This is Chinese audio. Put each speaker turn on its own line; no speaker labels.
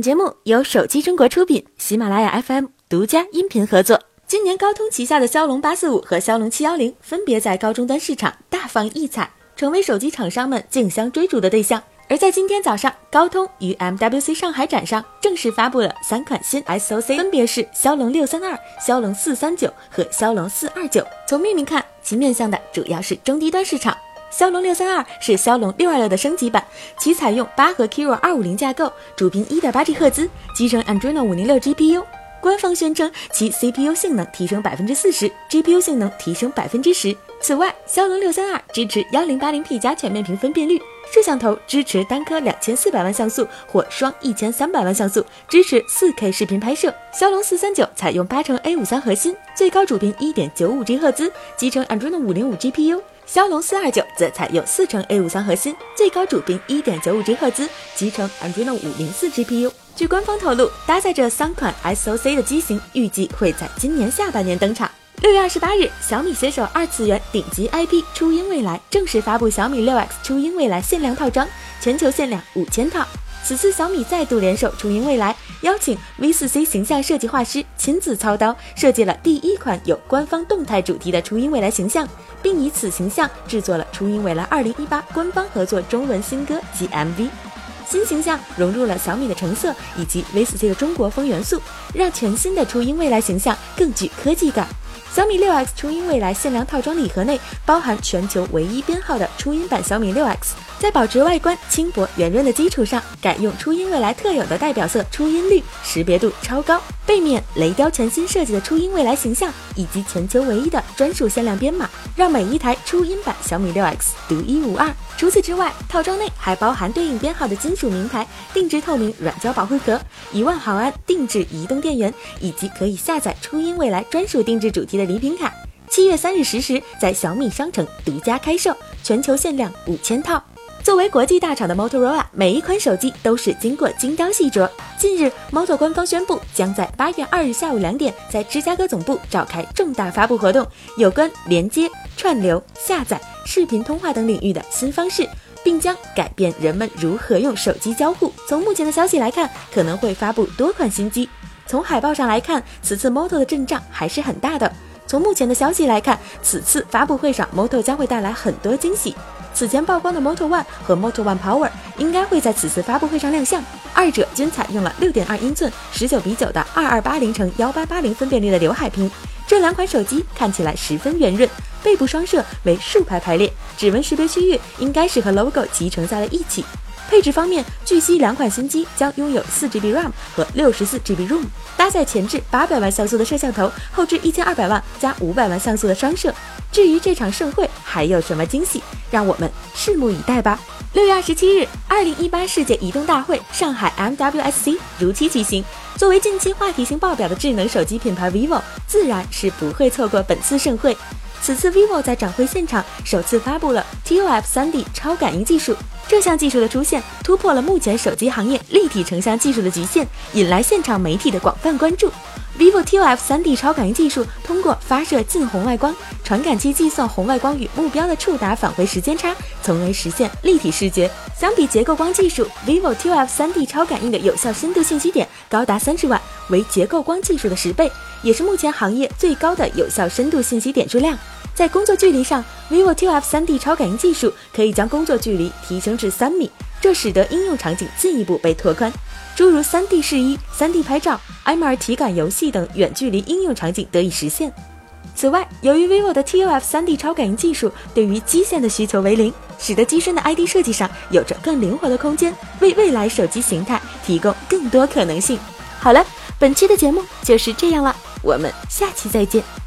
节目由手机中国出品，喜马拉雅 FM 独家音频合作。今年高通旗下的骁龙八四五和骁龙七幺零分别在高终端市场大放异彩，成为手机厂商们竞相追逐的对象。而在今天早上，高通于 MWC 上海展上正式发布了三款新 SoC，分别是骁龙六三二、骁龙四三九和骁龙四二九。从命名看，其面向的主要是中低端市场。骁龙六三二是骁龙六二六的升级版，其采用八核 Kirin 二五零架构，主频一点八 G 赫兹，集成 Adreno 五零六 GPU。官方宣称其 CPU 性能提升百分之四十，GPU 性能提升百分之十。此外，骁龙六三二支持幺零八零 P 加全面屏分辨率，摄像头支持单颗两千四百万像素或双一千三百万像素，支持四 K 视频拍摄。骁龙四三九采用八乘 A 五三核心，最高主频一点九五 G 赫兹，集成 Adreno 五零五 GPU。骁龙四二九则采用四乘 A 五三核心，最高主频一点九五 G 赫兹，集成 Adreno 五零四 GPU。据官方透露，搭载这三款 SoC 的机型预计会在今年下半年登场。六月二十八日，小米携手二次元顶级 IP 初音未来正式发布小米六 X 初音未来限量套装，全球限量五千套。此次小米再度联手初音未来，邀请 V4C 形象设计画师亲自操刀设计了第一款有官方动态主题的初音未来形象，并以此形象制作了初音未来二零一八官方合作中文新歌及 MV。新形象融入了小米的成色以及 V4C 的中国风元素，让全新的初音未来形象更具科技感。小米六 X 初音未来限量套装礼盒内包含全球唯一编号的初音版小米六 X，在保持外观轻薄圆润的基础上，改用初音未来特有的代表色初音绿，识别度超高。背面雷雕全新设计的初音未来形象，以及全球唯一的专属限量编码，让每一台初音版小米六 X 独一无二。除此之外，套装内还包含对应编号的金属名牌、定制透明软胶保护壳、一万毫安定制移动电源，以及可以下载初音未来专属定制主题的礼品卡。七月三日十时，在小米商城独家开售，全球限量五千套。作为国际大厂的 Motorola，每一款手机都是经过精雕细琢。近日，Moto 官方宣布，将在八月二日下午两点，在芝加哥总部召开重大发布活动，有关连接、串流、下载、视频通话等领域的新方式，并将改变人们如何用手机交互。从目前的消息来看，可能会发布多款新机。从海报上来看，此次 Moto 的阵仗还是很大的。从目前的消息来看，此次发布会上，Moto 将会带来很多惊喜。此前曝光的 Moto One 和 Moto One Power 应该会在此次发布会上亮相，二者均采用了六点二英寸、十九比九的二二八零乘幺八八零分辨率的刘海屏。这两款手机看起来十分圆润，背部双摄为竖排排列，指纹识别区域应该是和 logo 集成在了一起。配置方面，据悉两款新机将拥有四 GB RAM 和六十四 GB ROM，搭载前置八百万像素的摄像头，后置一千二百万加五百万像素的双摄。至于这场盛会还有什么惊喜，让我们拭目以待吧。六月二十七日，二零一八世界移动大会上海 MWSC 如期举行。作为近期话题性爆表的智能手机品牌 vivo，自然是不会错过本次盛会。此次 vivo 在展会现场首次发布了 TOF 3D 超感应技术。这项技术的出现，突破了目前手机行业立体成像技术的局限，引来现场媒体的广泛关注。vivo TOF 3D 超感应技术通过发射近红外光传感器计算红外光与目标的触达返回时间差，从而实现立体视觉。相比结构光技术，vivo T F 3D 超感应的有效深度信息点高达三十万，为结构光技术的十倍，也是目前行业最高的有效深度信息点数量。在工作距离上，vivo T F 3D 超感应技术可以将工作距离提升至三米，这使得应用场景进一步被拓宽，诸如 3D 试衣、3D 拍照、MR 体感游戏等远距离应用场景得以实现。此外，由于 vivo 的 TOF 3D 超感应技术对于基线的需求为零，使得机身的 ID 设计上有着更灵活的空间，为未来手机形态提供更多可能性。好了，本期的节目就是这样了，我们下期再见。